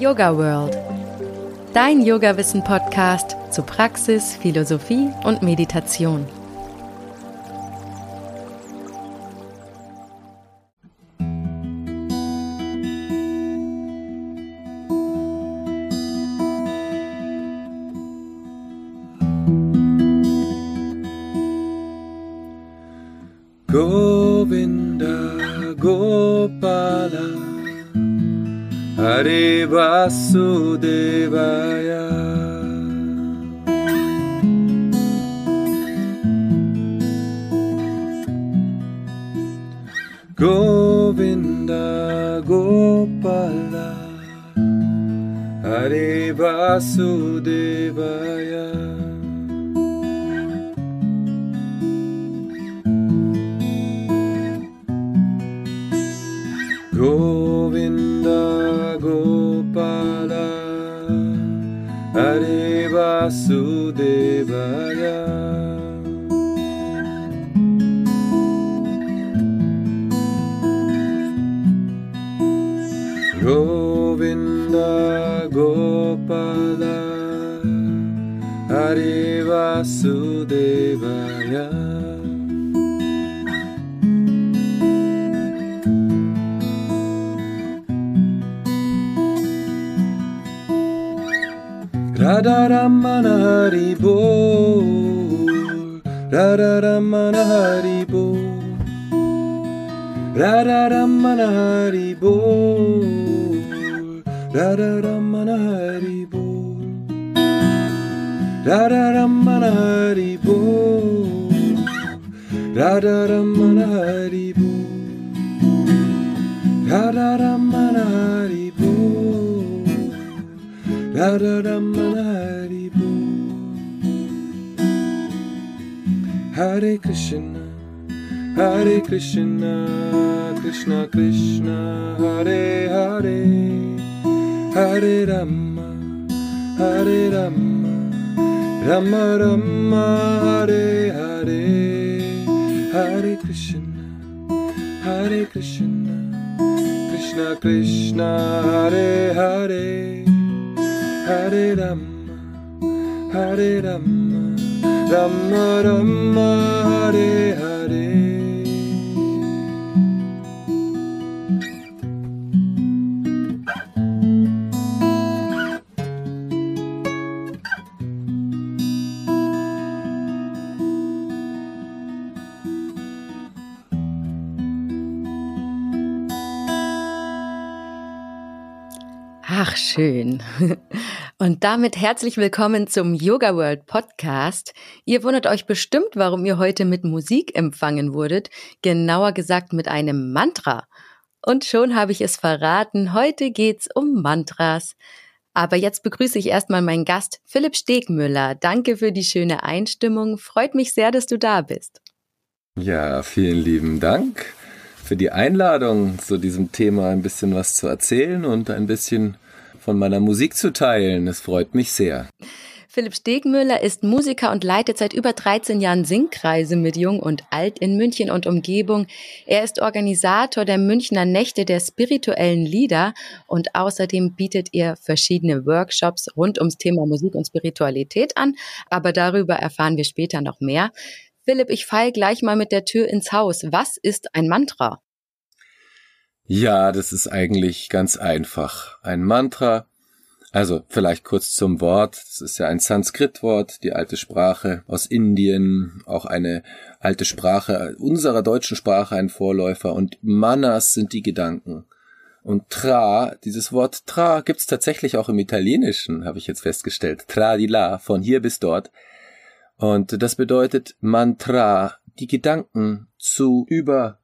Yoga World. Dein Yoga-Wissen-Podcast zu Praxis, Philosophie und Meditation. Ra ra ra manahari bo. Ra ra ra manahari bo. Ra ra ra manahari bo. Ra ra ra manahari bo. Ra ra ra manahari bo. Ra ra ra manahari bo. Ra ra ra manahari bo. Radharamana Haribo Radharamana Haribo Hare Krishna Hare Krishna Krishna Krishna Hare Hare Hare Rama Hare Rama Rama Rama Hare Hare Hare Krishna Hare Krishna Krishna Krishna Hare Hare هاري لما هاري لما لما لما هاري هاري Ach, schön. Und damit herzlich willkommen zum Yoga World Podcast. Ihr wundert euch bestimmt, warum ihr heute mit Musik empfangen wurdet, genauer gesagt mit einem Mantra. Und schon habe ich es verraten, heute geht's um Mantras. Aber jetzt begrüße ich erstmal meinen Gast, Philipp Stegmüller. Danke für die schöne Einstimmung. Freut mich sehr, dass du da bist. Ja, vielen lieben Dank für die Einladung, zu diesem Thema ein bisschen was zu erzählen und ein bisschen von meiner Musik zu teilen. Es freut mich sehr. Philipp Stegmüller ist Musiker und leitet seit über 13 Jahren Singkreise mit Jung und Alt in München und Umgebung. Er ist Organisator der Münchner Nächte der spirituellen Lieder und außerdem bietet er verschiedene Workshops rund ums Thema Musik und Spiritualität an. Aber darüber erfahren wir später noch mehr. Philipp, ich fall gleich mal mit der Tür ins Haus. Was ist ein Mantra? Ja, das ist eigentlich ganz einfach. Ein Mantra, also vielleicht kurz zum Wort. Das ist ja ein Sanskrit-Wort, die alte Sprache aus Indien, auch eine alte Sprache unserer deutschen Sprache, ein Vorläufer. Und Manas sind die Gedanken. Und Tra, dieses Wort Tra gibt's tatsächlich auch im Italienischen, habe ich jetzt festgestellt. Tra di la, von hier bis dort. Und das bedeutet Mantra, die Gedanken zu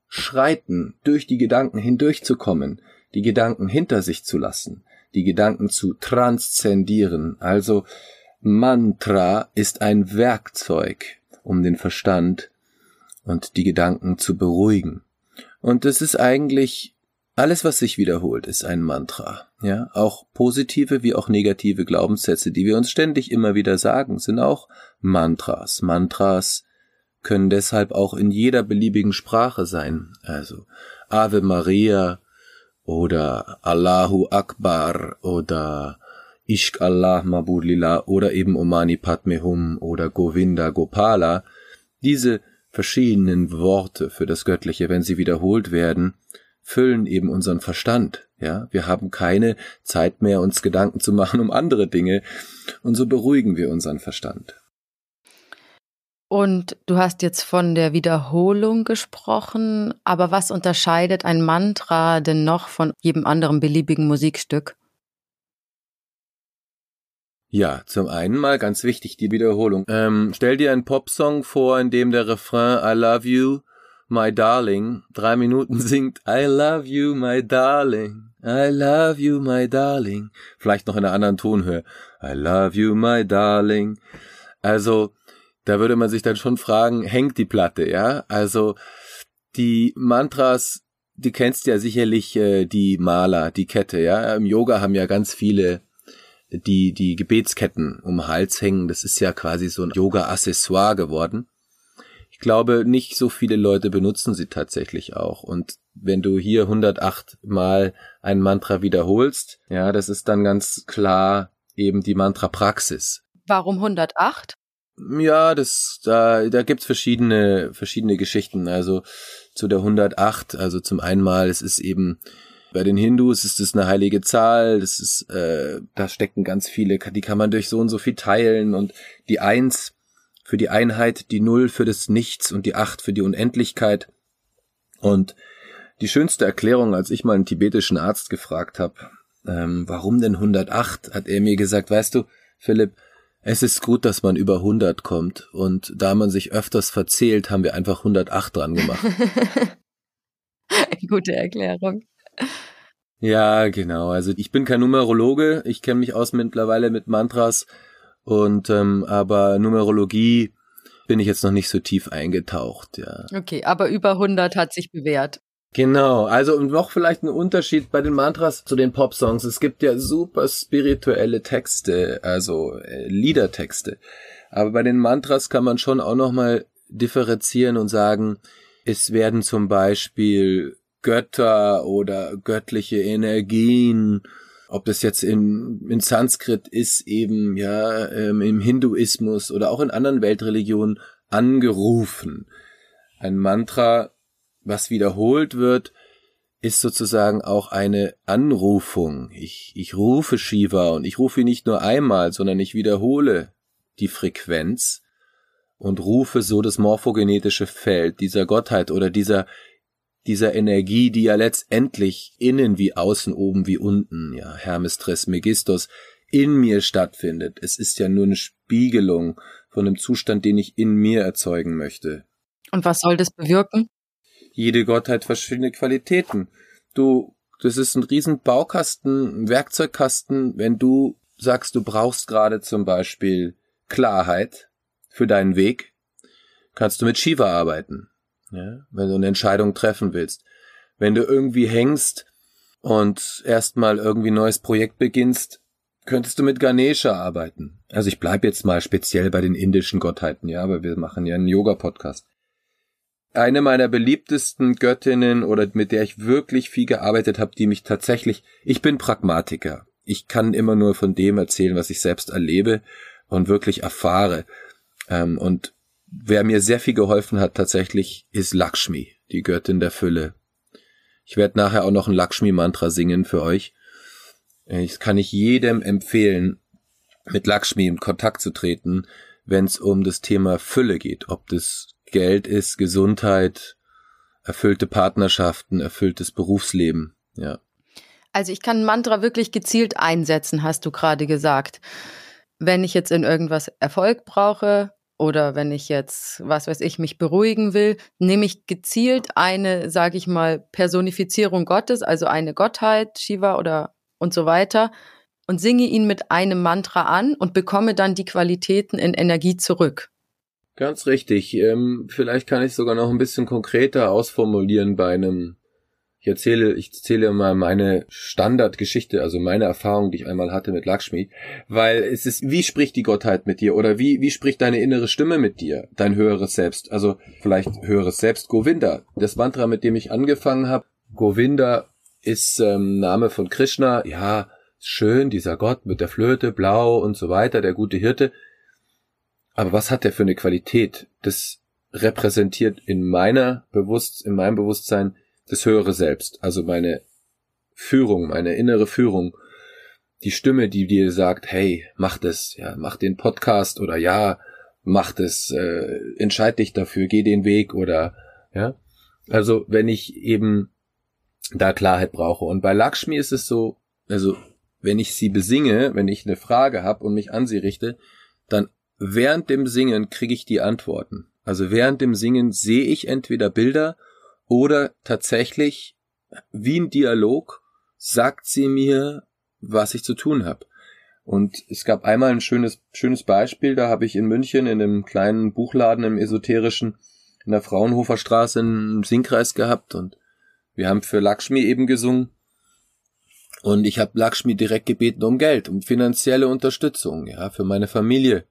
überschreiten, durch die Gedanken hindurchzukommen, die Gedanken hinter sich zu lassen, die Gedanken zu transzendieren. Also Mantra ist ein Werkzeug, um den Verstand und die Gedanken zu beruhigen. Und es ist eigentlich alles, was sich wiederholt, ist ein Mantra. Ja, auch positive wie auch negative Glaubenssätze, die wir uns ständig immer wieder sagen, sind auch Mantras. Mantras können deshalb auch in jeder beliebigen Sprache sein. Also Ave Maria oder Allahu Akbar oder Ishq Allah Mabud Lila oder eben Omani Padme Hum oder Govinda Gopala, diese verschiedenen Worte für das Göttliche, wenn sie wiederholt werden, füllen eben unseren Verstand. Ja, wir haben keine Zeit mehr, uns Gedanken zu machen um andere Dinge. Und so beruhigen wir unseren Verstand. Und du hast jetzt von der Wiederholung gesprochen, aber was unterscheidet ein Mantra denn noch von jedem anderen beliebigen Musikstück? Ja, zum einen mal ganz wichtig die Wiederholung. Ähm, stell dir einen Popsong vor, in dem der Refrain I love you, my darling drei Minuten singt I love you, my darling, I love you, my darling. Vielleicht noch in einer anderen Tonhöhe. I love you, my darling. Also, da würde man sich dann schon fragen, hängt die Platte, ja? Also, die Mantras, die kennst ja sicherlich äh, die Maler, die Kette, ja? Im Yoga haben ja ganz viele die, die Gebetsketten um den Hals hängen. Das ist ja quasi so ein Yoga-Accessoire geworden. Ich glaube, nicht so viele Leute benutzen sie tatsächlich auch. Und wenn du hier 108 mal ein Mantra wiederholst, ja, das ist dann ganz klar eben die Mantra-Praxis. Warum 108? Ja, das, da, da gibt's verschiedene, verschiedene Geschichten. Also zu der 108, also zum einen mal, es ist eben bei den Hindus ist es eine heilige Zahl, das ist, äh, da stecken ganz viele, die kann man durch so und so viel teilen und die Eins für die Einheit, die Null für das Nichts und die Acht für die Unendlichkeit. Und die schönste Erklärung, als ich mal einen tibetischen Arzt gefragt habe, ähm, warum denn 108, hat er mir gesagt, weißt du, Philipp, es ist gut, dass man über 100 kommt und da man sich öfters verzählt, haben wir einfach 108 dran gemacht. Gute Erklärung. Ja, genau. Also ich bin kein Numerologe. Ich kenne mich aus mittlerweile mit Mantras und ähm, aber Numerologie bin ich jetzt noch nicht so tief eingetaucht. Ja. Okay, aber über 100 hat sich bewährt. Genau, also noch vielleicht ein Unterschied bei den Mantras zu den Popsongs. Es gibt ja super spirituelle Texte, also äh, Liedertexte. Aber bei den Mantras kann man schon auch nochmal differenzieren und sagen, es werden zum Beispiel Götter oder göttliche Energien, ob das jetzt in, in Sanskrit ist, eben ja ähm, im Hinduismus oder auch in anderen Weltreligionen angerufen. Ein Mantra, was wiederholt wird, ist sozusagen auch eine Anrufung. Ich, ich rufe Shiva und ich rufe ihn nicht nur einmal, sondern ich wiederhole die Frequenz und rufe so das morphogenetische Feld dieser Gottheit oder dieser dieser Energie, die ja letztendlich innen wie außen, oben wie unten, ja, Hermes Trismegistos, in mir stattfindet. Es ist ja nur eine Spiegelung von einem Zustand, den ich in mir erzeugen möchte. Und was soll das bewirken? Jede Gottheit verschiedene Qualitäten. Du, das ist ein riesen Baukasten, ein Werkzeugkasten, wenn du sagst, du brauchst gerade zum Beispiel Klarheit für deinen Weg, kannst du mit Shiva arbeiten ja, wenn du eine Entscheidung treffen willst. Wenn du irgendwie hängst und erstmal irgendwie ein neues Projekt beginnst, könntest du mit Ganesha arbeiten. Also ich bleibe jetzt mal speziell bei den indischen Gottheiten, ja, aber wir machen ja einen Yoga-Podcast. Eine meiner beliebtesten Göttinnen oder mit der ich wirklich viel gearbeitet habe, die mich tatsächlich, ich bin Pragmatiker. Ich kann immer nur von dem erzählen, was ich selbst erlebe und wirklich erfahre. Ähm, und wer mir sehr viel geholfen hat tatsächlich, ist Lakshmi, die Göttin der Fülle. Ich werde nachher auch noch ein Lakshmi-Mantra singen für euch. Das kann ich jedem empfehlen, mit Lakshmi in Kontakt zu treten, wenn es um das Thema Fülle geht. Ob das Geld ist, Gesundheit, erfüllte Partnerschaften, erfülltes Berufsleben, ja. Also ich kann Mantra wirklich gezielt einsetzen, hast du gerade gesagt. Wenn ich jetzt in irgendwas Erfolg brauche, oder wenn ich jetzt, was weiß ich, mich beruhigen will, nehme ich gezielt eine, sage ich mal, Personifizierung Gottes, also eine Gottheit, Shiva oder und so weiter, und singe ihn mit einem Mantra an und bekomme dann die Qualitäten in Energie zurück. Ganz richtig. Ähm, vielleicht kann ich sogar noch ein bisschen konkreter ausformulieren bei einem ich erzähle, ich erzähle mal meine Standardgeschichte, also meine Erfahrung, die ich einmal hatte mit Lakshmi, weil es ist, wie spricht die Gottheit mit dir oder wie, wie spricht deine innere Stimme mit dir, dein höheres Selbst, also vielleicht höheres Selbst, Govinda. Das Mantra, mit dem ich angefangen habe, Govinda ist ähm, Name von Krishna, ja, schön, dieser Gott mit der Flöte, blau und so weiter, der gute Hirte. Aber was hat der für eine Qualität? Das repräsentiert in meiner Bewusst, in meinem Bewusstsein das höhere Selbst, also meine Führung, meine innere Führung, die Stimme, die dir sagt, hey, mach das, ja, mach den Podcast oder ja, mach das, äh, entscheid dich dafür, geh den Weg oder ja. Also wenn ich eben da Klarheit brauche. Und bei Lakshmi ist es so, also wenn ich sie besinge, wenn ich eine Frage habe und mich an sie richte, dann während dem Singen kriege ich die Antworten. Also während dem Singen sehe ich entweder Bilder oder tatsächlich wie ein Dialog sagt sie mir, was ich zu tun habe. Und es gab einmal ein schönes, schönes Beispiel, da habe ich in München in einem kleinen Buchladen im Esoterischen in der Fraunhofer Straße einen Singkreis gehabt und wir haben für Lakshmi eben gesungen. Und ich habe Lakshmi direkt gebeten um Geld, um finanzielle Unterstützung, ja, für meine Familie.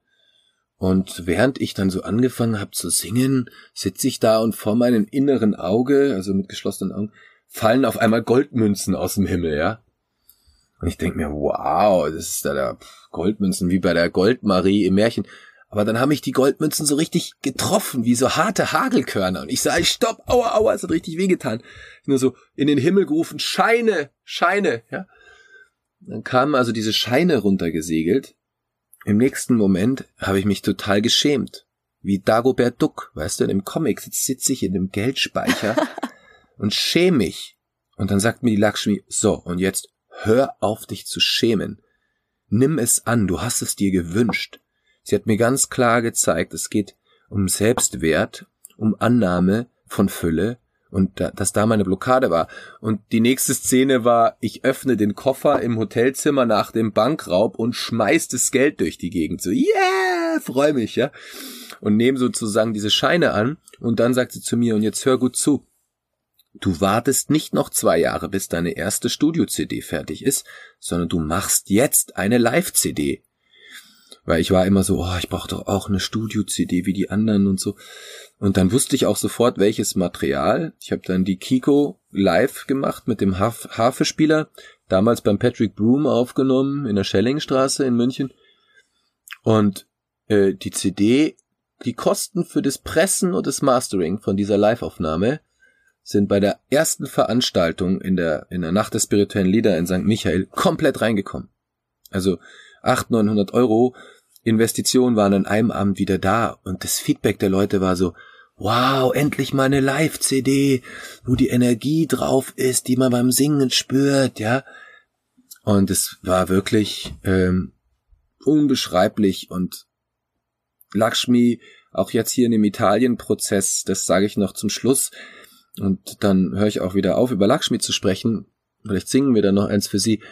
Und während ich dann so angefangen habe zu singen, sitze ich da und vor meinem inneren Auge, also mit geschlossenen Augen, fallen auf einmal Goldmünzen aus dem Himmel, ja. Und ich denke mir, wow, das ist da der Goldmünzen wie bei der Goldmarie im Märchen. Aber dann haben mich die Goldmünzen so richtig getroffen, wie so harte Hagelkörner. Und ich sage, stopp, aua, aua, es hat richtig wehgetan. Nur so in den Himmel gerufen, Scheine, Scheine, ja. Dann kamen also diese Scheine runtergesegelt. Im nächsten Moment habe ich mich total geschämt. Wie Dagobert Duck, weißt du, in dem Comic sitze ich in dem Geldspeicher und schäme mich. Und dann sagt mir die Lakshmi, so, und jetzt hör auf dich zu schämen. Nimm es an, du hast es dir gewünscht. Sie hat mir ganz klar gezeigt, es geht um Selbstwert, um Annahme von Fülle und da, dass da meine Blockade war. Und die nächste Szene war, ich öffne den Koffer im Hotelzimmer nach dem Bankraub und schmeiß das Geld durch die Gegend. So, yeah, freu mich, ja. Und nehme sozusagen diese Scheine an und dann sagt sie zu mir, und jetzt hör gut zu. Du wartest nicht noch zwei Jahre, bis deine erste Studio-CD fertig ist, sondern du machst jetzt eine Live-CD. Weil ich war immer so, oh, ich brauche doch auch eine Studio-CD wie die anderen und so. Und dann wusste ich auch sofort, welches Material. Ich habe dann die Kiko live gemacht mit dem Harf Harfespieler, damals beim Patrick Broom aufgenommen in der Schellingstraße in München. Und äh, die CD, die Kosten für das Pressen und das Mastering von dieser Live-Aufnahme sind bei der ersten Veranstaltung in der, in der Nacht der spirituellen Lieder in St. Michael komplett reingekommen. Also 800, 900 Euro Investitionen waren an einem Abend wieder da und das Feedback der Leute war so, wow, endlich mal eine Live-CD, wo die Energie drauf ist, die man beim Singen spürt, ja. Und es war wirklich ähm, unbeschreiblich und Lakshmi, auch jetzt hier in dem Italien-Prozess, das sage ich noch zum Schluss, und dann höre ich auch wieder auf, über Lakshmi zu sprechen. Vielleicht singen wir dann noch eins für sie.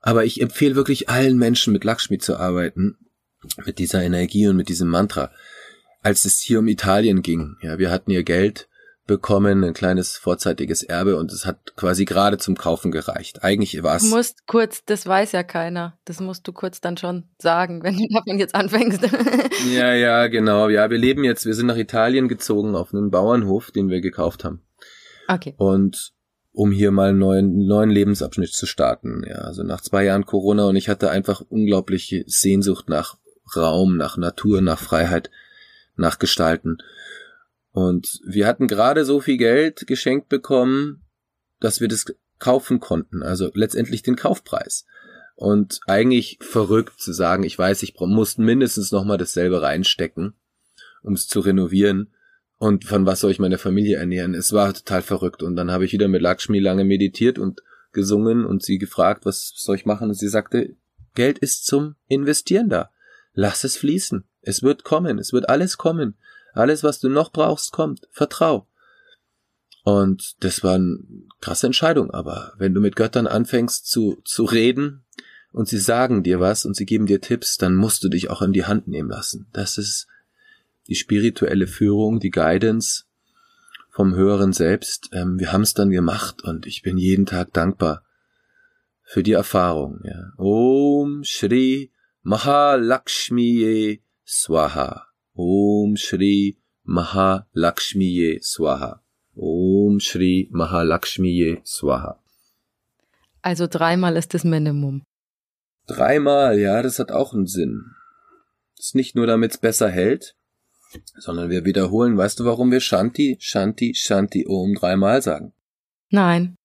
Aber ich empfehle wirklich allen Menschen, mit Lakshmi zu arbeiten, mit dieser Energie und mit diesem Mantra. Als es hier um Italien ging, ja, wir hatten ihr Geld bekommen, ein kleines vorzeitiges Erbe und es hat quasi gerade zum Kaufen gereicht. Eigentlich war es. Du musst kurz, das weiß ja keiner. Das musst du kurz dann schon sagen, wenn du davon jetzt anfängst. ja, ja, genau. Ja, wir leben jetzt, wir sind nach Italien gezogen auf einen Bauernhof, den wir gekauft haben. Okay. Und um hier mal einen neuen, neuen Lebensabschnitt zu starten. Ja, also nach zwei Jahren Corona und ich hatte einfach unglaubliche Sehnsucht nach Raum, nach Natur, nach Freiheit, nach Gestalten. Und wir hatten gerade so viel Geld geschenkt bekommen, dass wir das kaufen konnten, also letztendlich den Kaufpreis. Und eigentlich verrückt zu sagen, ich weiß, ich muss mindestens nochmal dasselbe reinstecken, um es zu renovieren. Und von was soll ich meine Familie ernähren? Es war total verrückt. Und dann habe ich wieder mit Lakshmi lange meditiert und gesungen und sie gefragt, was soll ich machen? Und sie sagte, Geld ist zum Investieren da. Lass es fließen. Es wird kommen. Es wird alles kommen. Alles, was du noch brauchst, kommt. Vertrau. Und das war eine krasse Entscheidung. Aber wenn du mit Göttern anfängst zu, zu reden und sie sagen dir was und sie geben dir Tipps, dann musst du dich auch in die Hand nehmen lassen. Das ist die spirituelle Führung, die Guidance vom höheren Selbst. Ähm, wir haben es dann gemacht und ich bin jeden Tag dankbar für die Erfahrung. Ja. Om Shri Mahalakshmiye Swaha. Om Shri Mahalakshmiye Swaha. Om Shri Mahalakshmiye Swaha. Also dreimal ist das Minimum. Dreimal, ja, das hat auch einen Sinn. Das ist nicht nur, damit es besser hält, sondern wir wiederholen, weißt du, warum wir Shanti, Shanti, Shanti Om dreimal sagen? Nein.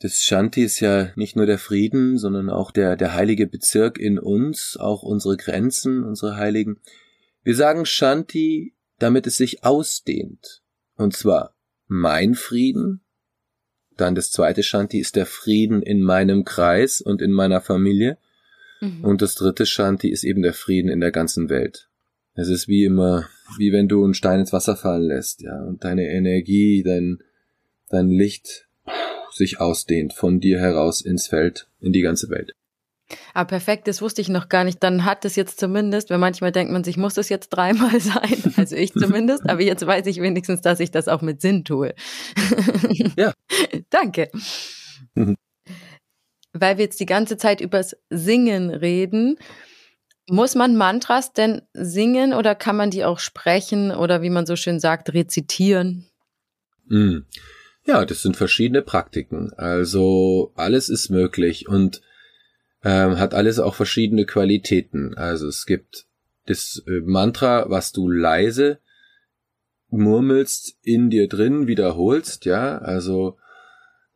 Das Shanti ist ja nicht nur der Frieden, sondern auch der, der heilige Bezirk in uns, auch unsere Grenzen, unsere Heiligen. Wir sagen Shanti, damit es sich ausdehnt. Und zwar mein Frieden, dann das zweite Shanti ist der Frieden in meinem Kreis und in meiner Familie. Mhm. Und das dritte Shanti ist eben der Frieden in der ganzen Welt. Es ist wie immer, wie wenn du einen Stein ins Wasser fallen lässt, ja, und deine Energie, dein, dein Licht sich ausdehnt von dir heraus ins Feld, in die ganze Welt. Ah, perfekt, das wusste ich noch gar nicht. Dann hat es jetzt zumindest, weil manchmal denkt man sich, muss es jetzt dreimal sein? Also ich zumindest, aber jetzt weiß ich wenigstens, dass ich das auch mit Sinn tue. Ja. Danke. Mhm. Weil wir jetzt die ganze Zeit übers Singen reden, muss man Mantras denn singen oder kann man die auch sprechen oder wie man so schön sagt, rezitieren? Mhm. Ja, das sind verschiedene Praktiken. Also alles ist möglich und ähm, hat alles auch verschiedene Qualitäten. Also es gibt das äh, Mantra, was du leise murmelst, in dir drin wiederholst, ja, also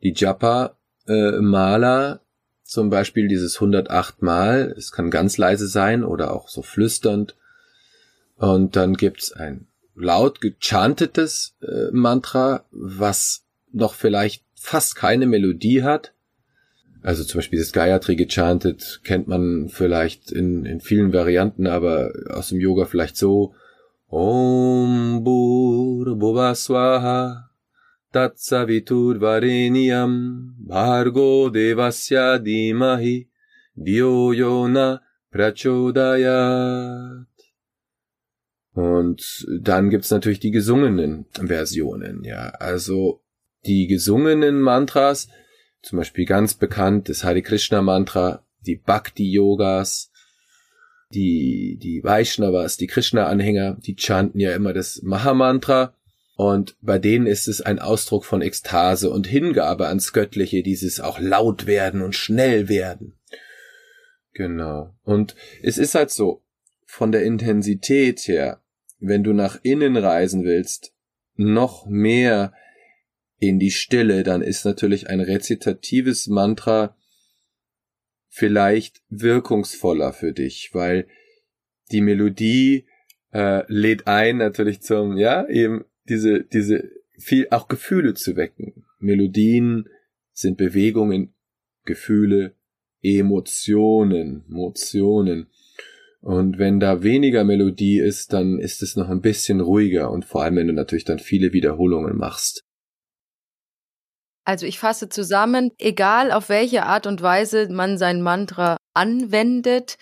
die Japa äh, zum Beispiel dieses 108 Mal, es kann ganz leise sein oder auch so flüsternd. Und dann gibt's ein laut gechantetes äh, Mantra, was noch vielleicht fast keine Melodie hat. Also zum Beispiel das Gayatri gechantet kennt man vielleicht in, in vielen Varianten, aber aus dem Yoga vielleicht so. Om Bur Bhuvaswaha Tatsavitur Vareniam Bhargo Devasya Dimahi Dio Yona Prachodayat. Und dann gibt's natürlich die gesungenen Versionen, ja. Also die gesungenen Mantras, zum Beispiel ganz bekannt das Hare Krishna Mantra, die Bhakti Yogas, die, die Vaishnavas, die Krishna-Anhänger, die chanten ja immer das Mahamantra. Und bei denen ist es ein Ausdruck von Ekstase und Hingabe ans Göttliche, dieses auch laut werden und schnell werden. Genau. Und es ist halt so, von der Intensität her, wenn du nach innen reisen willst, noch mehr in die Stille, dann ist natürlich ein rezitatives Mantra vielleicht wirkungsvoller für dich, weil die Melodie äh, lädt ein natürlich zum, ja, eben diese, diese viel auch Gefühle zu wecken. Melodien sind Bewegungen, Gefühle, Emotionen, Emotionen. Und wenn da weniger Melodie ist, dann ist es noch ein bisschen ruhiger und vor allem, wenn du natürlich dann viele Wiederholungen machst. Also ich fasse zusammen, egal auf welche Art und Weise man sein Mantra anwendet,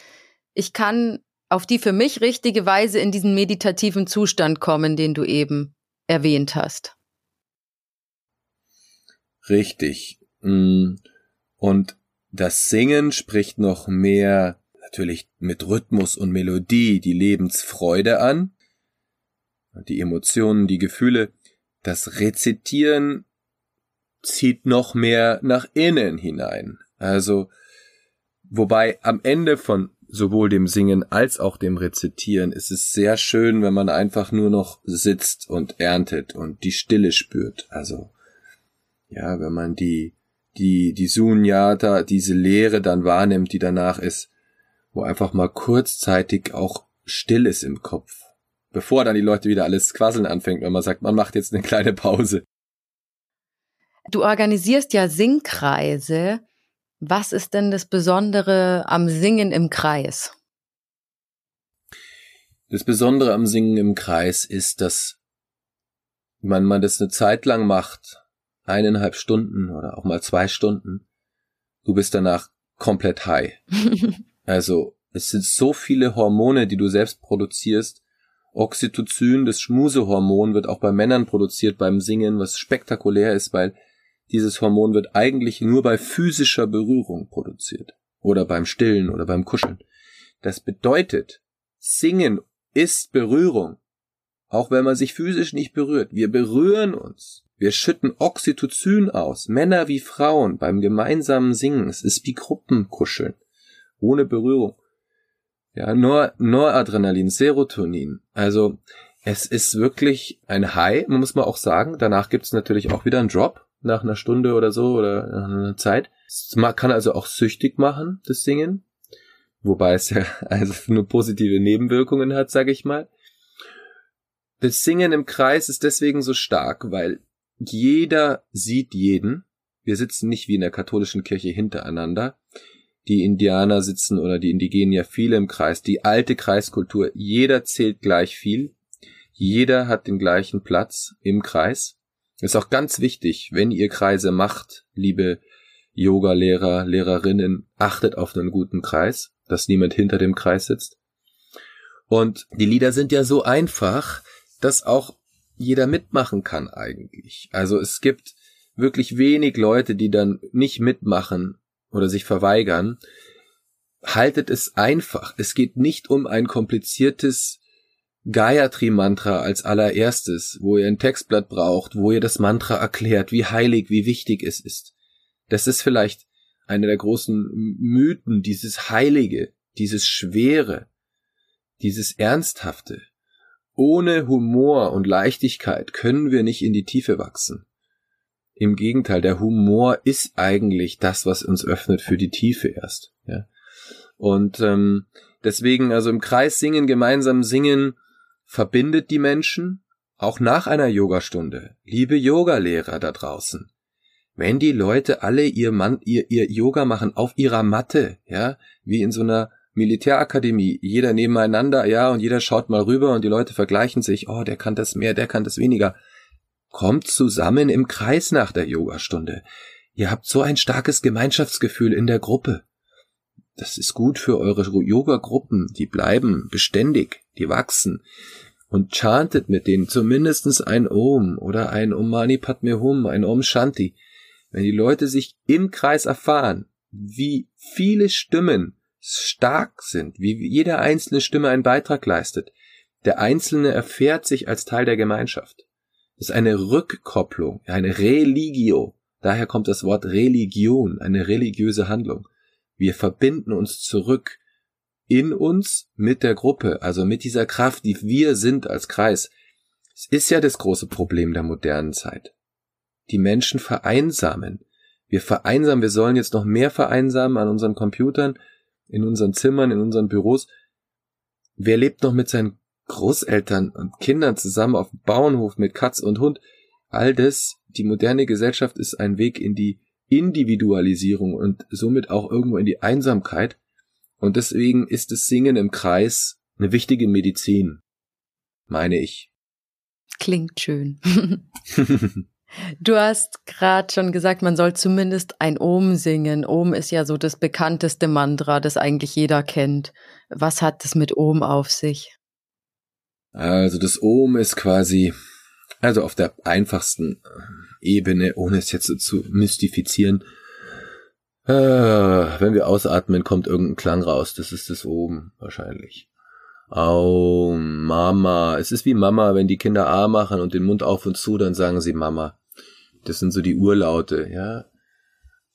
ich kann auf die für mich richtige Weise in diesen meditativen Zustand kommen, den du eben erwähnt hast. Richtig. Mm. Und das Singen spricht noch mehr natürlich mit Rhythmus und Melodie die Lebensfreude an, die Emotionen, die Gefühle. Das Rezitieren zieht noch mehr nach innen hinein. Also, wobei am Ende von sowohl dem Singen als auch dem Rezitieren ist es sehr schön, wenn man einfach nur noch sitzt und erntet und die Stille spürt. Also, ja, wenn man die, die, die Sunyata, diese Leere dann wahrnimmt, die danach ist, wo einfach mal kurzzeitig auch still ist im Kopf. Bevor dann die Leute wieder alles quasseln anfängt, wenn man sagt, man macht jetzt eine kleine Pause. Du organisierst ja Singkreise. Was ist denn das Besondere am Singen im Kreis? Das Besondere am Singen im Kreis ist, dass man, man das eine Zeit lang macht, eineinhalb Stunden oder auch mal zwei Stunden, du bist danach komplett high. also es sind so viele Hormone, die du selbst produzierst. Oxytocin, das Schmusehormon, wird auch bei Männern produziert beim Singen, was spektakulär ist, weil dieses Hormon wird eigentlich nur bei physischer Berührung produziert. Oder beim Stillen oder beim Kuscheln. Das bedeutet, Singen ist Berührung. Auch wenn man sich physisch nicht berührt. Wir berühren uns. Wir schütten Oxytocin aus, Männer wie Frauen, beim gemeinsamen Singen. Es ist wie Gruppenkuscheln, ohne Berührung. Ja, Nor Noradrenalin, Serotonin. Also, es ist wirklich ein High, man muss mal auch sagen. Danach gibt es natürlich auch wieder einen Drop nach einer Stunde oder so oder nach einer Zeit. Es kann also auch süchtig machen, das Singen. Wobei es ja also nur positive Nebenwirkungen hat, sage ich mal. Das Singen im Kreis ist deswegen so stark, weil jeder sieht jeden. Wir sitzen nicht wie in der katholischen Kirche hintereinander. Die Indianer sitzen oder die Indigenen ja viele im Kreis. Die alte Kreiskultur, jeder zählt gleich viel. Jeder hat den gleichen Platz im Kreis. Ist auch ganz wichtig, wenn ihr Kreise macht, liebe Yoga-Lehrer, Lehrerinnen, achtet auf einen guten Kreis, dass niemand hinter dem Kreis sitzt. Und die Lieder sind ja so einfach, dass auch jeder mitmachen kann eigentlich. Also es gibt wirklich wenig Leute, die dann nicht mitmachen oder sich verweigern. Haltet es einfach. Es geht nicht um ein kompliziertes Gayatri-Mantra als allererstes, wo ihr ein Textblatt braucht, wo ihr das Mantra erklärt, wie heilig, wie wichtig es ist. Das ist vielleicht einer der großen Mythen, dieses Heilige, dieses Schwere, dieses Ernsthafte. Ohne Humor und Leichtigkeit können wir nicht in die Tiefe wachsen. Im Gegenteil, der Humor ist eigentlich das, was uns öffnet für die Tiefe erst. Ja? Und ähm, deswegen, also im Kreis singen, gemeinsam singen, verbindet die Menschen, auch nach einer Yogastunde. Liebe Yogalehrer da draußen, wenn die Leute alle ihr, Mann, ihr, ihr Yoga machen auf ihrer Matte, ja, wie in so einer Militärakademie, jeder nebeneinander, ja, und jeder schaut mal rüber und die Leute vergleichen sich, oh, der kann das mehr, der kann das weniger. Kommt zusammen im Kreis nach der Yogastunde. Ihr habt so ein starkes Gemeinschaftsgefühl in der Gruppe. Das ist gut für eure Yoga-Gruppen, die bleiben beständig, die wachsen. Und chantet mit denen zumindestens ein Om oder ein Om Mani Padme Hum, ein Om Shanti. Wenn die Leute sich im Kreis erfahren, wie viele Stimmen stark sind, wie jede einzelne Stimme einen Beitrag leistet, der Einzelne erfährt sich als Teil der Gemeinschaft. Das ist eine Rückkopplung, eine Religio. Daher kommt das Wort Religion, eine religiöse Handlung. Wir verbinden uns zurück in uns mit der Gruppe, also mit dieser Kraft, die wir sind als Kreis. Es ist ja das große Problem der modernen Zeit. Die Menschen vereinsamen. Wir vereinsamen, wir sollen jetzt noch mehr vereinsamen an unseren Computern, in unseren Zimmern, in unseren Büros. Wer lebt noch mit seinen Großeltern und Kindern zusammen auf dem Bauernhof mit Katz und Hund? All das, die moderne Gesellschaft ist ein Weg in die Individualisierung und somit auch irgendwo in die Einsamkeit. Und deswegen ist das Singen im Kreis eine wichtige Medizin, meine ich. Klingt schön. Du hast gerade schon gesagt, man soll zumindest ein Om singen. Om ist ja so das bekannteste Mantra, das eigentlich jeder kennt. Was hat es mit Om auf sich? Also das Om ist quasi, also auf der einfachsten Ebene, ohne es jetzt so zu mystifizieren. Äh, wenn wir ausatmen, kommt irgendein Klang raus. Das ist das oben wahrscheinlich. Au, Mama. Es ist wie Mama, wenn die Kinder A machen und den Mund auf und zu, dann sagen sie Mama. Das sind so die Urlaute, ja.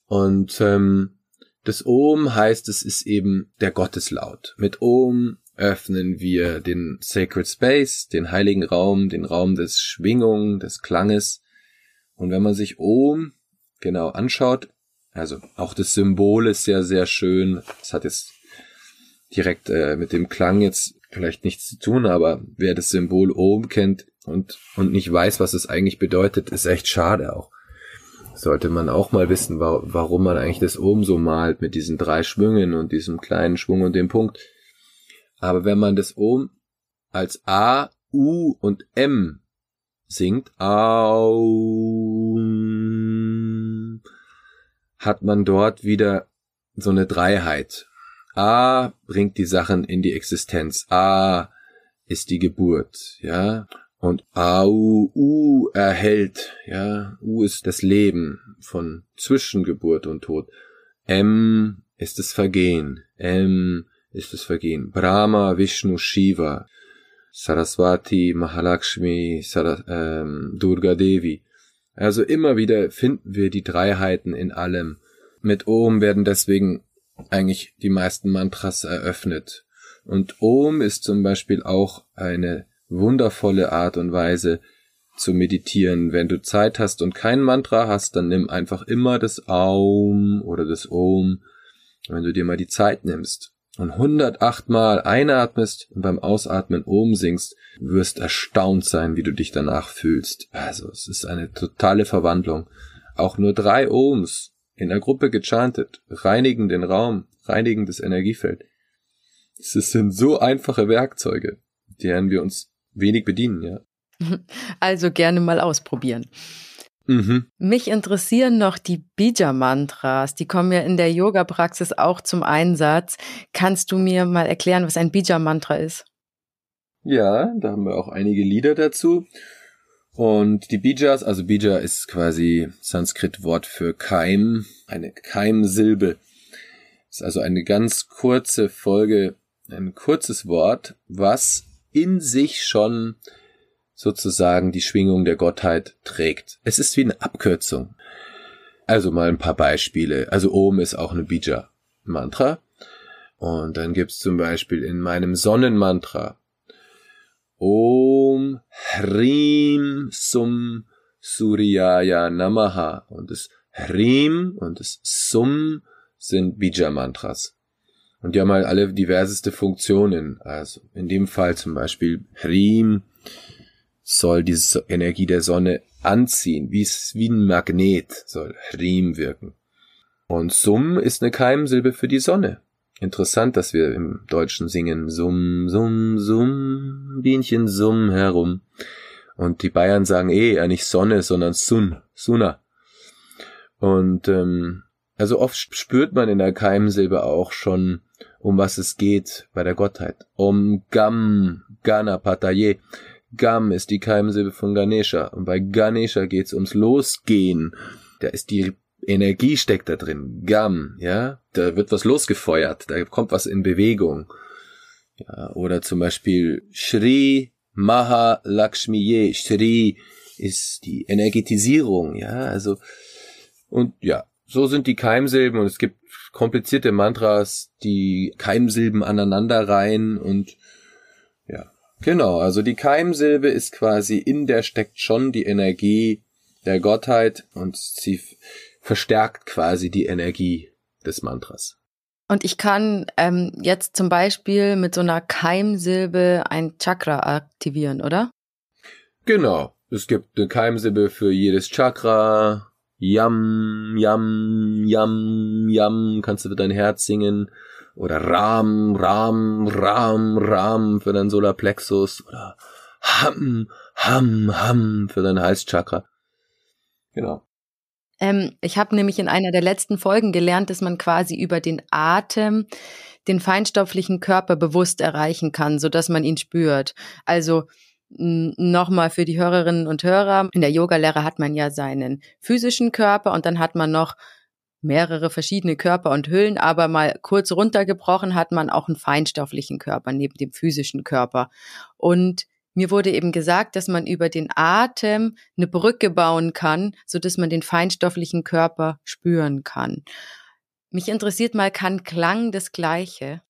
Und ähm, das Om heißt, es ist eben der Gotteslaut. Mit Om öffnen wir den Sacred Space, den heiligen Raum, den Raum des Schwingung, des Klanges. Und wenn man sich Om genau anschaut, also auch das Symbol ist sehr, sehr schön. Es hat jetzt direkt äh, mit dem Klang jetzt vielleicht nichts zu tun, aber wer das Symbol Om kennt und, und nicht weiß, was es eigentlich bedeutet, ist echt schade auch. Sollte man auch mal wissen, wa warum man eigentlich das Om so malt mit diesen drei Schwüngen und diesem kleinen Schwung und dem Punkt. Aber wenn man das Om als A, U und M singt, au, hat man dort wieder so eine Dreiheit. A bringt die Sachen in die Existenz. A ist die Geburt, ja. Und Au, U erhält, ja. U ist das Leben von Zwischengeburt und Tod. M ist das Vergehen. M ist das Vergehen. Brahma, Vishnu, Shiva, Saraswati, Mahalakshmi, Sarah, ähm, Durga Devi. Also immer wieder finden wir die Dreiheiten in allem. Mit Om werden deswegen eigentlich die meisten Mantras eröffnet. Und Om ist zum Beispiel auch eine wundervolle Art und Weise zu meditieren. Wenn du Zeit hast und kein Mantra hast, dann nimm einfach immer das Aum oder das Om. Wenn du dir mal die Zeit nimmst und 108 Mal einatmest und beim Ausatmen Om singst, wirst erstaunt sein, wie du dich danach fühlst. Also es ist eine totale Verwandlung. Auch nur drei Ohms in der Gruppe gechantet, reinigen den Raum, reinigen das Energiefeld. Es sind so einfache Werkzeuge, deren wir uns wenig bedienen, ja. Also gerne mal ausprobieren. Mhm. Mich interessieren noch die Bija-Mantras. Die kommen ja in der Yoga-Praxis auch zum Einsatz. Kannst du mir mal erklären, was ein Bija-Mantra ist? Ja, da haben wir auch einige Lieder dazu. Und die Bijas, also Bija ist quasi Sanskrit-Wort für Keim, eine Keimsilbe. Ist also eine ganz kurze Folge, ein kurzes Wort, was in sich schon sozusagen die Schwingung der Gottheit trägt. Es ist wie eine Abkürzung. Also mal ein paar Beispiele. Also Om ist auch eine Bija-Mantra. Und dann gibt's zum Beispiel in meinem Sonnenmantra Om Hrim Sum Suryaya Namaha. Und das Hrim und das Sum sind Bija-Mantras. Und die haben halt alle diverseste Funktionen. Also in dem Fall zum Beispiel Hrim soll diese Energie der Sonne anziehen, wie, wie ein Magnet soll Riem wirken. Und Sum ist eine Keimsilbe für die Sonne. Interessant, dass wir im Deutschen singen Summ, Summ, Summ, Bienchen Summ herum. Und die Bayern sagen eh ja nicht Sonne, sondern Sun, Suna. Und ähm, also oft spürt man in der Keimsilbe auch schon, um was es geht bei der Gottheit. Om Gam Ganapataye. Gam ist die Keimsilbe von Ganesha. Und bei Ganesha geht's ums Losgehen. Da ist die Energie steckt da drin. Gam, ja. Da wird was losgefeuert. Da kommt was in Bewegung. Ja, oder zum Beispiel Shri Maha Lakshmiye. Shri ist die Energetisierung, ja. Also, und ja, so sind die Keimsilben und es gibt komplizierte Mantras, die Keimsilben aneinander reihen und Genau, also die Keimsilbe ist quasi in der steckt schon die Energie der Gottheit und sie verstärkt quasi die Energie des Mantras. Und ich kann ähm, jetzt zum Beispiel mit so einer Keimsilbe ein Chakra aktivieren, oder? Genau. Es gibt eine Keimsilbe für jedes Chakra. Yam, yam, yam, yam, kannst du für dein Herz singen oder Ram, Ram, Ram, Ram für dein Solarplexus oder Ham, Ham, Ham für dein Halschakra. Genau. Ähm, ich habe nämlich in einer der letzten Folgen gelernt, dass man quasi über den Atem den feinstofflichen Körper bewusst erreichen kann, so dass man ihn spürt. Also nochmal für die Hörerinnen und Hörer. In der Yogalehre hat man ja seinen physischen Körper und dann hat man noch mehrere verschiedene Körper und Hüllen, aber mal kurz runtergebrochen hat man auch einen feinstofflichen Körper neben dem physischen Körper. Und mir wurde eben gesagt, dass man über den Atem eine Brücke bauen kann, so dass man den feinstofflichen Körper spüren kann. Mich interessiert mal, kann Klang das Gleiche?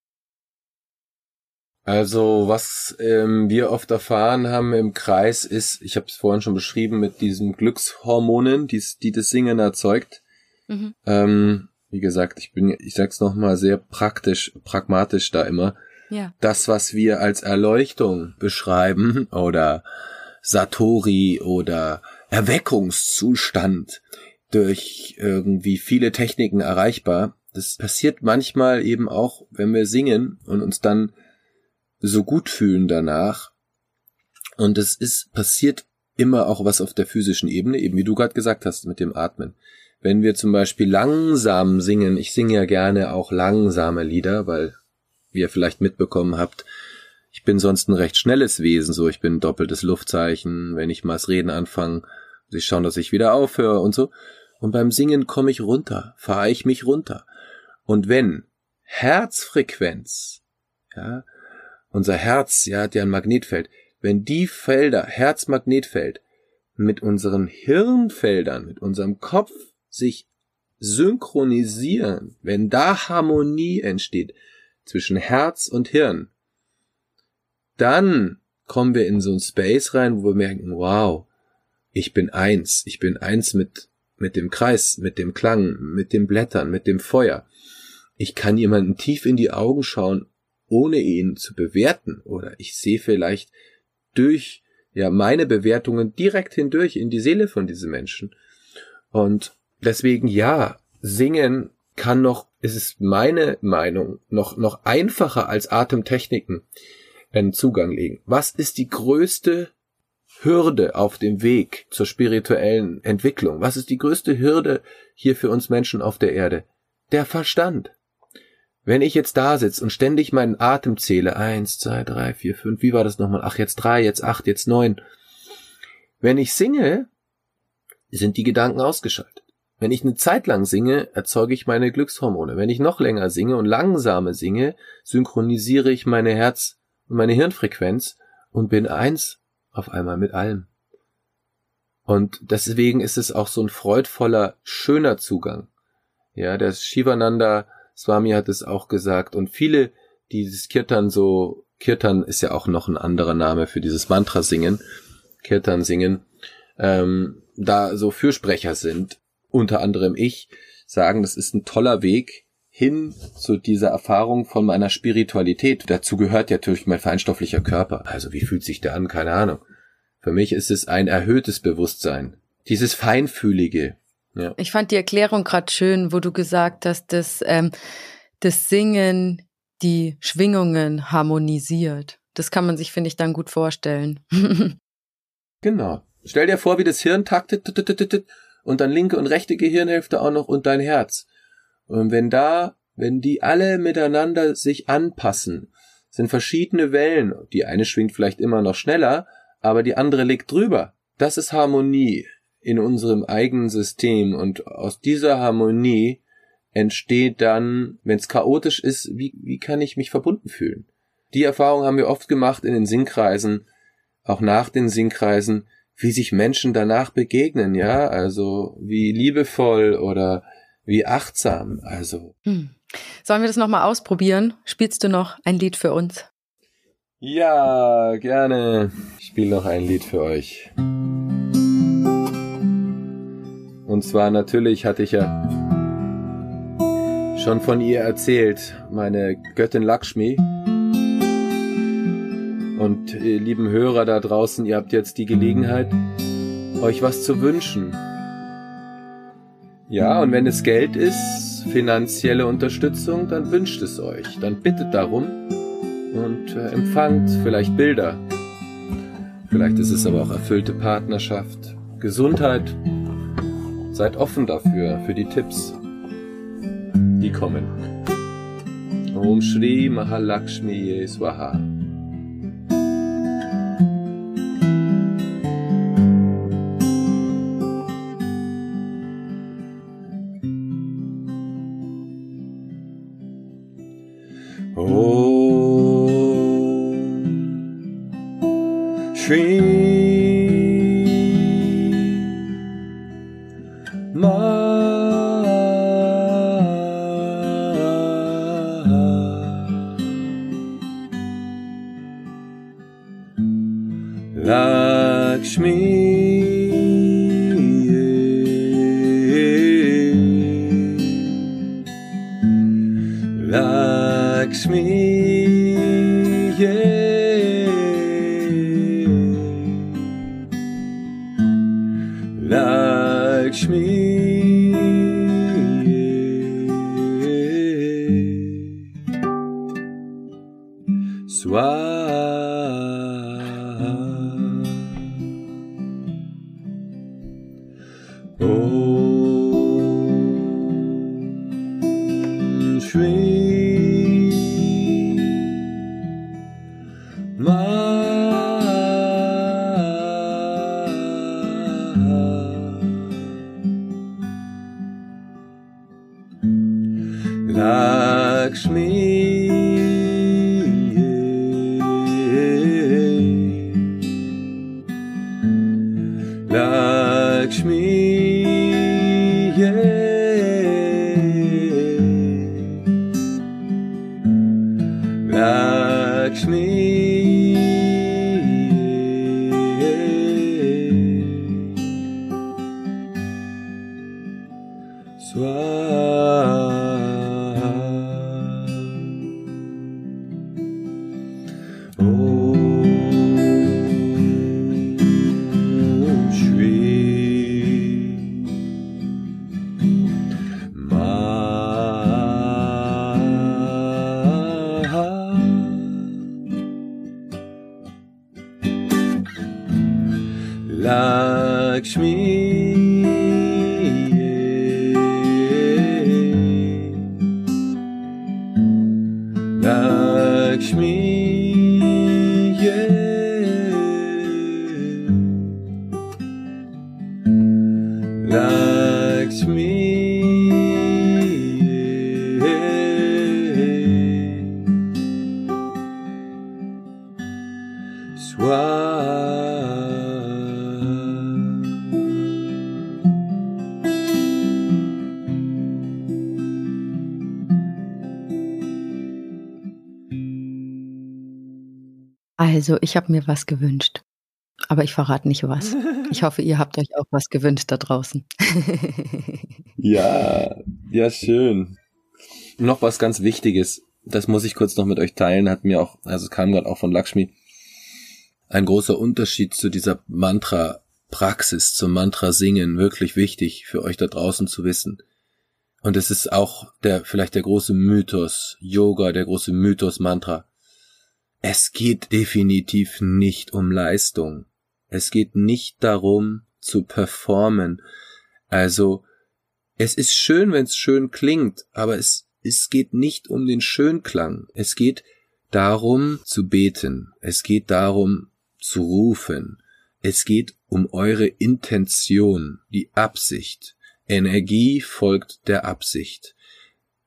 Also was ähm, wir oft erfahren haben im Kreis ist, ich habe es vorhin schon beschrieben, mit diesen Glückshormonen, die, die das Singen erzeugt. Mhm. Ähm, wie gesagt, ich bin, ich sag's nochmal sehr praktisch, pragmatisch da immer. Ja. Das, was wir als Erleuchtung beschreiben oder Satori oder Erweckungszustand durch irgendwie viele Techniken erreichbar. Das passiert manchmal eben auch, wenn wir singen und uns dann so gut fühlen danach. Und es ist passiert immer auch was auf der physischen Ebene, eben wie du gerade gesagt hast mit dem Atmen wenn wir zum Beispiel langsam singen, ich singe ja gerne auch langsame Lieder, weil wie ihr vielleicht mitbekommen habt, ich bin sonst ein recht schnelles Wesen, so ich bin doppeltes Luftzeichen, wenn ich mal das Reden anfange, sie schauen, dass ich wieder aufhöre und so. Und beim Singen komme ich runter, fahre ich mich runter. Und wenn Herzfrequenz, ja, unser Herz, ja, hat ja ein Magnetfeld, wenn die Felder, Herzmagnetfeld, mit unseren Hirnfeldern, mit unserem Kopf sich synchronisieren, wenn da Harmonie entsteht zwischen Herz und Hirn, dann kommen wir in so ein Space rein, wo wir merken, wow, ich bin eins, ich bin eins mit, mit dem Kreis, mit dem Klang, mit den Blättern, mit dem Feuer. Ich kann jemanden tief in die Augen schauen, ohne ihn zu bewerten, oder ich sehe vielleicht durch ja meine Bewertungen direkt hindurch in die Seele von diesen Menschen. Und deswegen ja, singen kann noch, es ist meine Meinung, noch, noch einfacher als Atemtechniken einen Zugang legen. Was ist die größte Hürde auf dem Weg zur spirituellen Entwicklung? Was ist die größte Hürde hier für uns Menschen auf der Erde? Der Verstand. Wenn ich jetzt da sitze und ständig meinen Atem zähle, eins, zwei, drei, vier, fünf, wie war das nochmal? Ach, jetzt drei, jetzt acht, jetzt neun. Wenn ich singe, sind die Gedanken ausgeschaltet. Wenn ich eine Zeit lang singe, erzeuge ich meine Glückshormone. Wenn ich noch länger singe und langsame singe, synchronisiere ich meine Herz- und meine Hirnfrequenz und bin eins auf einmal mit allem. Und deswegen ist es auch so ein freudvoller, schöner Zugang. Ja, der Shivananda Swami hat es auch gesagt und viele, die dieses Kirtan so, Kirtan ist ja auch noch ein anderer Name für dieses Mantra singen, Kirtan singen, ähm, da so Fürsprecher sind, unter anderem ich, sagen, das ist ein toller Weg hin zu dieser Erfahrung von meiner Spiritualität. Dazu gehört ja natürlich mein feinstofflicher Körper. Also wie fühlt sich der an? Keine Ahnung. Für mich ist es ein erhöhtes Bewusstsein. Dieses Feinfühlige. Ja. Ich fand die Erklärung gerade schön, wo du gesagt hast, dass ähm, das Singen die Schwingungen harmonisiert. Das kann man sich, finde ich, dann gut vorstellen. genau. Stell dir vor, wie das Hirn taktet und dann linke und rechte Gehirnhälfte auch noch und dein Herz. Und wenn da, wenn die alle miteinander sich anpassen, sind verschiedene Wellen. Die eine schwingt vielleicht immer noch schneller, aber die andere liegt drüber. Das ist Harmonie in unserem eigenen System und aus dieser Harmonie entsteht dann, wenn es chaotisch ist, wie, wie kann ich mich verbunden fühlen? Die Erfahrung haben wir oft gemacht in den Singkreisen, auch nach den Singkreisen, wie sich Menschen danach begegnen, ja, also wie liebevoll oder wie achtsam, also. Hm. Sollen wir das nochmal ausprobieren? Spielst du noch ein Lied für uns? Ja, gerne. Ich spiele noch ein Lied für euch. Und zwar natürlich hatte ich ja schon von ihr erzählt, meine Göttin Lakshmi. Und ihr lieben Hörer da draußen, ihr habt jetzt die Gelegenheit, euch was zu wünschen. Ja, und wenn es Geld ist, finanzielle Unterstützung, dann wünscht es euch. Dann bittet darum und äh, empfangt vielleicht Bilder. Vielleicht ist es aber auch erfüllte Partnerschaft, Gesundheit. Seid offen dafür, für die Tipps, die kommen. Om Shri Mahalakshmi Swaha. Bonsoir. Lakshmi. Also, ich habe mir was gewünscht. Aber ich verrate nicht was. Ich hoffe, ihr habt euch auch was gewünscht da draußen. ja, ja, schön. Noch was ganz Wichtiges. Das muss ich kurz noch mit euch teilen. Hat mir auch, also es kam gerade auch von Lakshmi. Ein großer Unterschied zu dieser Mantra-Praxis, zum Mantra-Singen. Wirklich wichtig für euch da draußen zu wissen. Und es ist auch der, vielleicht der große Mythos Yoga, der große Mythos Mantra. Es geht definitiv nicht um Leistung. Es geht nicht darum zu performen. Also, es ist schön, wenn es schön klingt, aber es, es geht nicht um den Schönklang. Es geht darum zu beten. Es geht darum zu rufen. Es geht um eure Intention, die Absicht. Energie folgt der Absicht.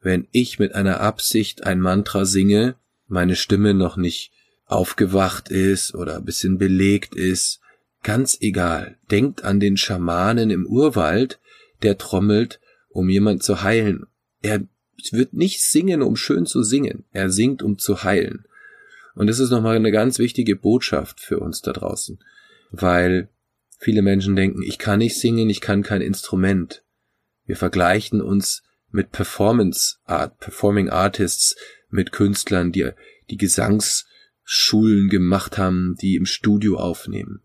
Wenn ich mit einer Absicht ein Mantra singe, meine Stimme noch nicht aufgewacht ist oder ein bisschen belegt ist, ganz egal. Denkt an den Schamanen im Urwald, der trommelt, um jemand zu heilen. Er wird nicht singen, um schön zu singen. Er singt, um zu heilen. Und das ist nochmal eine ganz wichtige Botschaft für uns da draußen. Weil viele Menschen denken, ich kann nicht singen, ich kann kein Instrument. Wir vergleichen uns mit Performance Art, Performing Artists, mit Künstlern, die die Gesangsschulen gemacht haben, die im Studio aufnehmen.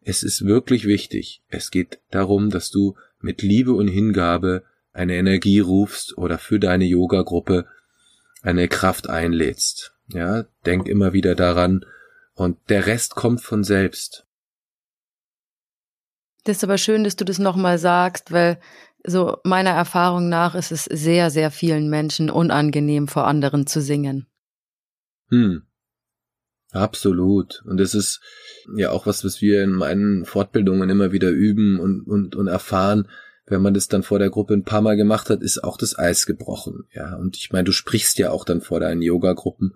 Es ist wirklich wichtig. Es geht darum, dass du mit Liebe und Hingabe eine Energie rufst oder für deine Yoga-Gruppe eine Kraft einlädst. Ja, denk immer wieder daran und der Rest kommt von selbst. Das ist aber schön, dass du das nochmal sagst, weil so meiner Erfahrung nach ist es sehr, sehr vielen Menschen unangenehm, vor anderen zu singen. Hm. Absolut. Und das ist ja auch was, was wir in meinen Fortbildungen immer wieder üben und, und, und erfahren. Wenn man das dann vor der Gruppe ein paar Mal gemacht hat, ist auch das Eis gebrochen. Ja, und ich meine, du sprichst ja auch dann vor deinen Yoga-Gruppen.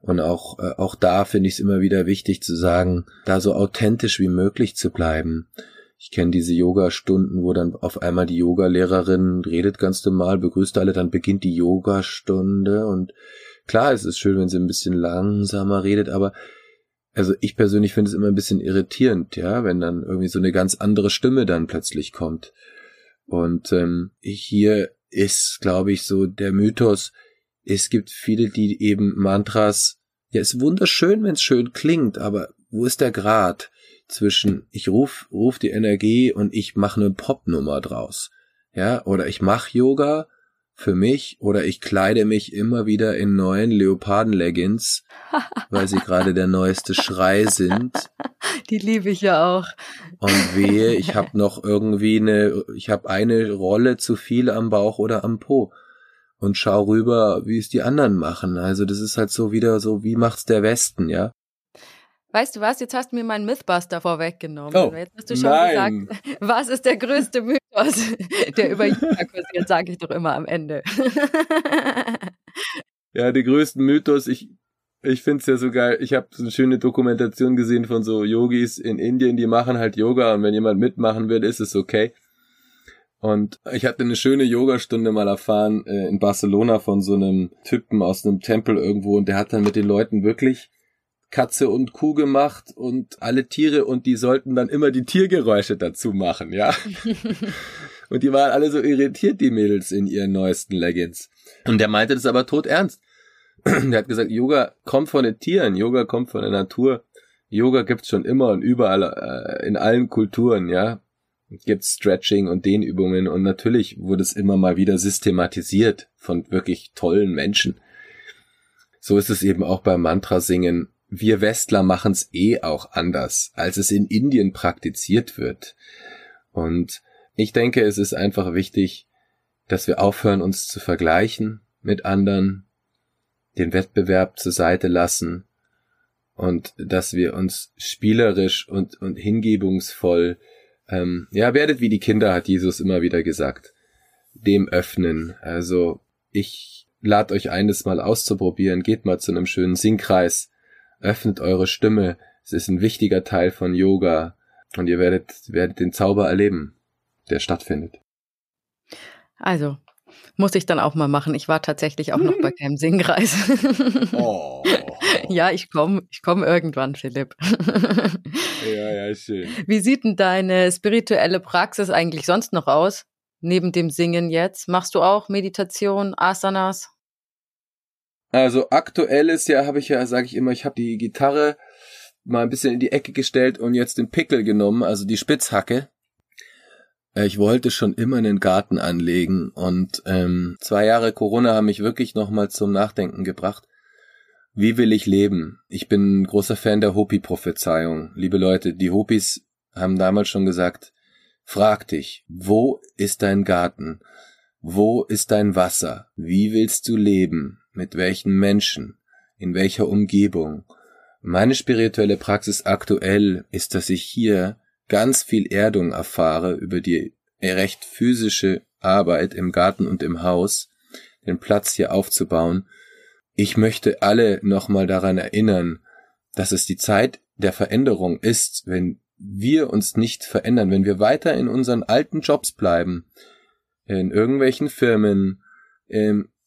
Und auch, äh, auch da finde ich es immer wieder wichtig zu sagen, da so authentisch wie möglich zu bleiben. Ich kenne diese Yoga-Stunden, wo dann auf einmal die Yoga-Lehrerin redet ganz normal, begrüßt alle, dann beginnt die Yoga-Stunde und klar, es ist schön, wenn sie ein bisschen langsamer redet, aber also ich persönlich finde es immer ein bisschen irritierend, ja, wenn dann irgendwie so eine ganz andere Stimme dann plötzlich kommt. Und ähm, hier ist, glaube ich, so der Mythos, es gibt viele, die eben Mantras, ja, ist wunderschön, wenn es schön klingt, aber wo ist der Grad? Zwischen ich ruf, ruf die Energie und ich mache eine Popnummer draus. Ja, oder ich mache Yoga für mich oder ich kleide mich immer wieder in neuen Leoparden-Leggings, weil sie gerade der neueste Schrei sind. Die liebe ich ja auch. Und wehe, ich habe noch irgendwie eine, ich habe eine Rolle zu viel am Bauch oder am Po und schau rüber, wie es die anderen machen. Also das ist halt so wieder so, wie macht's der Westen, ja? Weißt du was? Jetzt hast du mir meinen Mythbuster vorweggenommen. Oh, Jetzt hast du schon nein. gesagt, was ist der größte Mythos, der über Yoga kursiert, sage ich doch immer am Ende. ja, der größte Mythos, ich, ich finde es ja so geil. Ich habe so eine schöne Dokumentation gesehen von so Yogis in Indien, die machen halt Yoga und wenn jemand mitmachen will, ist es okay. Und ich hatte eine schöne Yogastunde mal erfahren äh, in Barcelona von so einem Typen aus einem Tempel irgendwo und der hat dann mit den Leuten wirklich Katze und Kuh gemacht und alle Tiere und die sollten dann immer die Tiergeräusche dazu machen, ja. und die waren alle so irritiert, die Mädels in ihren neuesten Leggings. Und der meinte das aber tot ernst. der hat gesagt, Yoga kommt von den Tieren, Yoga kommt von der Natur. Yoga gibt's schon immer und überall äh, in allen Kulturen, ja. Gibt's Stretching und Dehnübungen und natürlich wurde es immer mal wieder systematisiert von wirklich tollen Menschen. So ist es eben auch beim Mantra singen. Wir Westler machen's eh auch anders, als es in Indien praktiziert wird. Und ich denke, es ist einfach wichtig, dass wir aufhören, uns zu vergleichen mit anderen, den Wettbewerb zur Seite lassen und dass wir uns spielerisch und, und hingebungsvoll, ähm, ja, werdet wie die Kinder, hat Jesus immer wieder gesagt, dem öffnen. Also ich lade euch ein, das mal auszuprobieren. Geht mal zu einem schönen Singkreis, öffnet eure Stimme. Es ist ein wichtiger Teil von Yoga und ihr werdet, werdet den Zauber erleben, der stattfindet. Also, muss ich dann auch mal machen. Ich war tatsächlich auch noch bei keinem Singkreis. oh. Ja, ich komme ich komm irgendwann, Philipp. ja, ja, schön. Wie sieht denn deine spirituelle Praxis eigentlich sonst noch aus? Neben dem Singen jetzt? Machst du auch Meditation, Asanas? Also aktuelles Jahr habe ich ja, sage ich immer, ich habe die Gitarre mal ein bisschen in die Ecke gestellt und jetzt den Pickel genommen, also die Spitzhacke. Äh, ich wollte schon immer einen Garten anlegen und ähm, zwei Jahre Corona haben mich wirklich nochmal zum Nachdenken gebracht. Wie will ich leben? Ich bin ein großer Fan der Hopi-Prophezeiung. Liebe Leute, die Hopis haben damals schon gesagt, frag dich, wo ist dein Garten? Wo ist dein Wasser? Wie willst du leben? Mit welchen Menschen? In welcher Umgebung? Meine spirituelle Praxis aktuell ist, dass ich hier ganz viel Erdung erfahre über die recht physische Arbeit im Garten und im Haus, den Platz hier aufzubauen. Ich möchte alle nochmal daran erinnern, dass es die Zeit der Veränderung ist, wenn wir uns nicht verändern, wenn wir weiter in unseren alten Jobs bleiben, in irgendwelchen Firmen,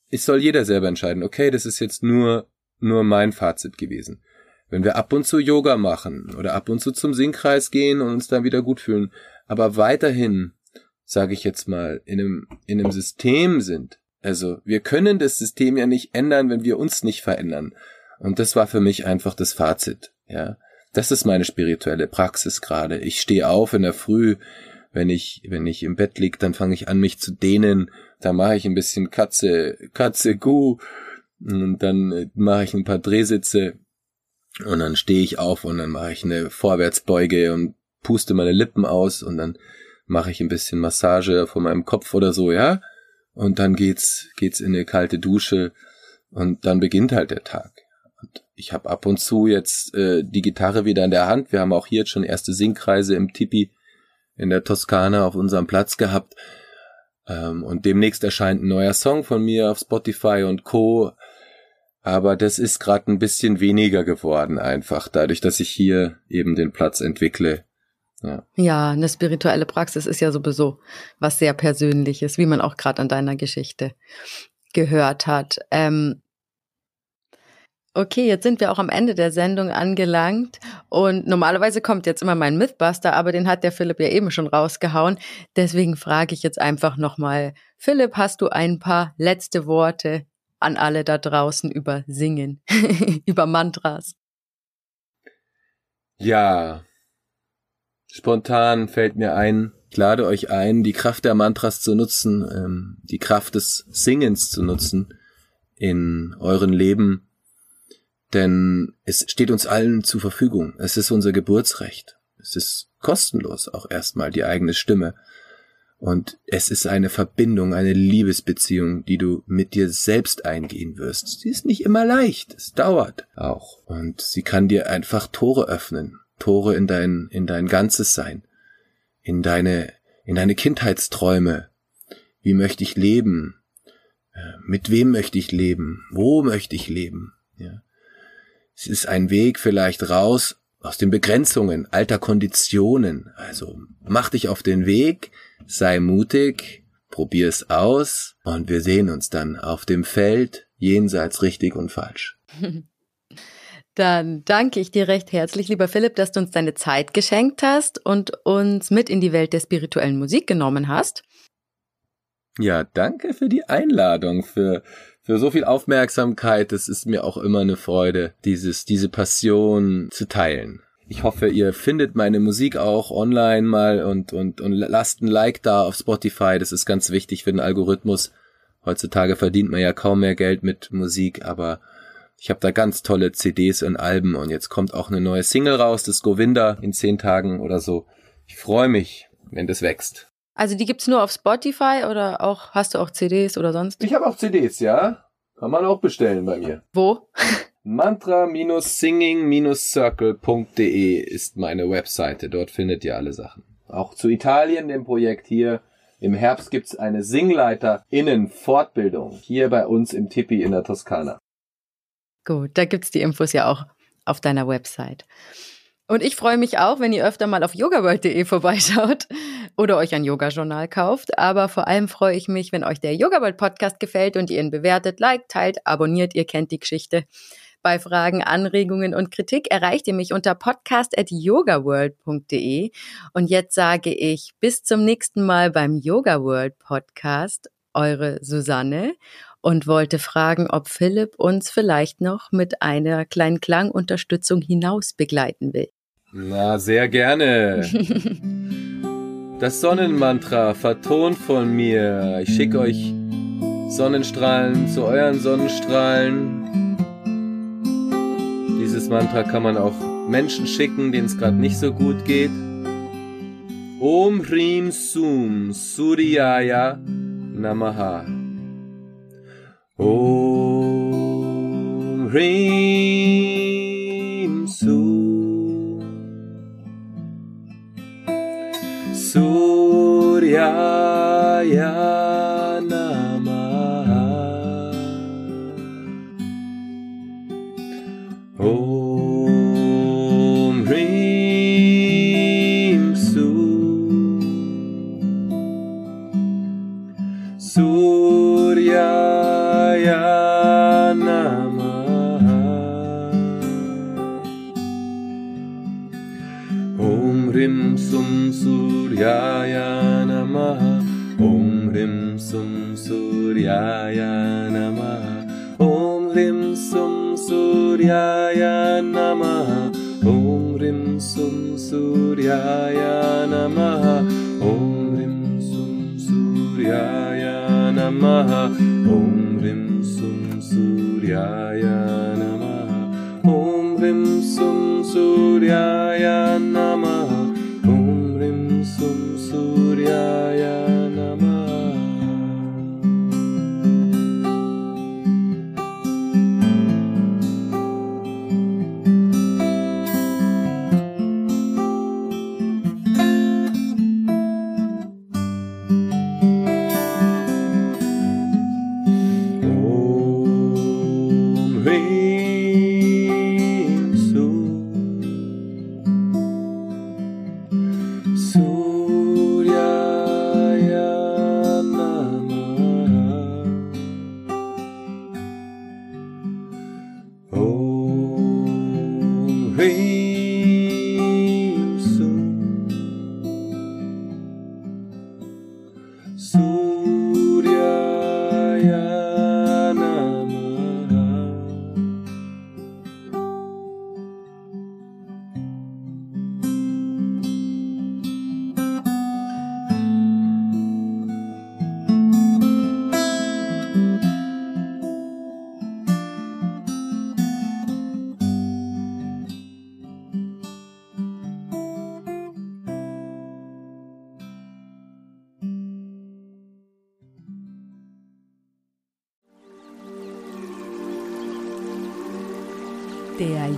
es soll jeder selber entscheiden, okay, das ist jetzt nur, nur mein Fazit gewesen wenn wir ab und zu Yoga machen oder ab und zu zum Singkreis gehen und uns dann wieder gut fühlen, aber weiterhin, sage ich jetzt mal, in einem, in einem System sind. Also wir können das System ja nicht ändern, wenn wir uns nicht verändern. Und das war für mich einfach das Fazit. Ja, das ist meine spirituelle Praxis gerade. Ich stehe auf in der Früh, wenn ich wenn ich im Bett lieg, dann fange ich an mich zu dehnen. Da mache ich ein bisschen Katze Katze Gu und dann mache ich ein paar Drehsitze und dann stehe ich auf und dann mache ich eine Vorwärtsbeuge und puste meine Lippen aus und dann mache ich ein bisschen Massage vor meinem Kopf oder so, ja. Und dann geht's, geht's in eine kalte Dusche und dann beginnt halt der Tag. Und ich habe ab und zu jetzt äh, die Gitarre wieder in der Hand. Wir haben auch hier jetzt schon erste Singkreise im Tipi in der Toskana auf unserem Platz gehabt. Ähm, und demnächst erscheint ein neuer Song von mir auf Spotify und Co aber das ist gerade ein bisschen weniger geworden einfach, dadurch, dass ich hier eben den Platz entwickle. Ja. ja, eine spirituelle Praxis ist ja sowieso was sehr Persönliches, wie man auch gerade an deiner Geschichte gehört hat. Ähm, okay, jetzt sind wir auch am Ende der Sendung angelangt und normalerweise kommt jetzt immer mein Mythbuster, aber den hat der Philipp ja eben schon rausgehauen. Deswegen frage ich jetzt einfach nochmal, Philipp, hast du ein paar letzte Worte an alle da draußen über Singen, über Mantras? Ja, spontan fällt mir ein, ich lade euch ein, die Kraft der Mantras zu nutzen, ähm, die Kraft des Singens zu nutzen in euren Leben, denn es steht uns allen zur Verfügung. Es ist unser Geburtsrecht. Es ist kostenlos auch erstmal die eigene Stimme. Und es ist eine Verbindung, eine Liebesbeziehung, die du mit dir selbst eingehen wirst. Sie ist nicht immer leicht, es dauert auch. Und sie kann dir einfach Tore öffnen. Tore in dein, in dein ganzes Sein. In deine, in deine Kindheitsträume. Wie möchte ich leben? Äh, mit wem möchte ich leben? Wo möchte ich leben? Es ist ein Weg vielleicht raus aus den Begrenzungen alter Konditionen. Also mach dich auf den Weg, sei mutig, probier's aus und wir sehen uns dann auf dem Feld jenseits richtig und falsch. Dann danke ich dir recht herzlich, lieber Philipp, dass du uns deine Zeit geschenkt hast und uns mit in die Welt der spirituellen Musik genommen hast. Ja, danke für die Einladung, für, für so viel Aufmerksamkeit. Es ist mir auch immer eine Freude, dieses, diese Passion zu teilen. Ich hoffe, ihr findet meine Musik auch online mal und, und, und lasst ein Like da auf Spotify. Das ist ganz wichtig für den Algorithmus. Heutzutage verdient man ja kaum mehr Geld mit Musik, aber ich habe da ganz tolle CDs und Alben und jetzt kommt auch eine neue Single raus, das Govinda in zehn Tagen oder so. Ich freue mich, wenn das wächst. Also die gibt's nur auf Spotify oder auch hast du auch CDs oder sonst? Ich habe auch CDs, ja. Kann man auch bestellen bei mir. Wo? Mantra-singing-circle.de ist meine Webseite. Dort findet ihr alle Sachen. Auch zu Italien, dem Projekt hier. Im Herbst gibt's eine Singleiter-Innen-Fortbildung hier bei uns im Tipi in der Toskana. Gut, da gibt's die Infos ja auch auf deiner Website. Und ich freue mich auch, wenn ihr öfter mal auf yogaworld.de vorbeischaut oder euch ein Yoga-Journal kauft. Aber vor allem freue ich mich, wenn euch der Yogaworld Podcast gefällt und ihr ihn bewertet, liked, teilt, abonniert. Ihr kennt die Geschichte. Bei Fragen, Anregungen und Kritik erreicht ihr mich unter podcast.yogaworld.de. Und jetzt sage ich bis zum nächsten Mal beim Yoga World Podcast. Eure Susanne und wollte fragen, ob Philipp uns vielleicht noch mit einer kleinen Klangunterstützung hinaus begleiten will. Na, sehr gerne. Das Sonnenmantra vertont von mir. Ich schicke euch Sonnenstrahlen zu euren Sonnenstrahlen. Dieses Mantra kann man auch Menschen schicken, denen es gerade nicht so gut geht. Om Hrim Sum Suryaya Namaha. Om Hrim Surya. सूर्याय नमः ॐ ह्रीं सुं सूर्याय नमः ॐ ह्रीं सुं सूर्याय नमः ॐ ह्रीं सुं सूर्याय नमः ॐ ह्रीं सुं सूर्याय नमः ॐ ह्रीं सुं सूर्याय